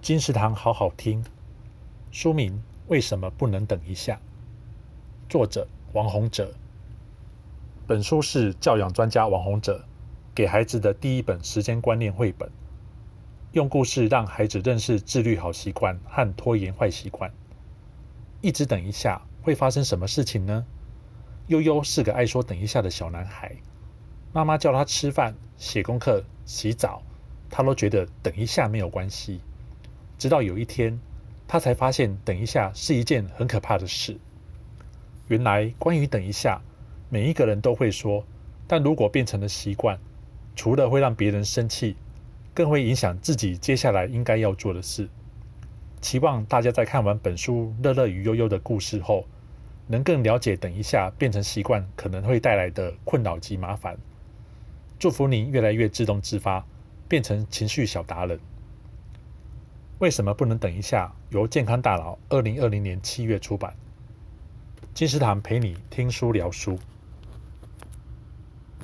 金石堂好好听，书名为什么不能等一下？作者王洪哲。本书是教养专家王洪哲给孩子的第一本时间观念绘本，用故事让孩子认识自律好习惯和拖延坏习惯。一直等一下会发生什么事情呢？悠悠是个爱说等一下的小男孩，妈妈叫他吃饭、写功课、洗澡，他都觉得等一下没有关系。直到有一天，他才发现等一下是一件很可怕的事。原来，关于等一下，每一个人都会说，但如果变成了习惯，除了会让别人生气，更会影响自己接下来应该要做的事。期望大家在看完本书《乐乐与悠悠》的故事后，能更了解等一下变成习惯可能会带来的困扰及麻烦。祝福您越来越自动自发，变成情绪小达人。为什么不能等一下？由健康大佬二零二零年七月出版。金石堂陪你听书聊书。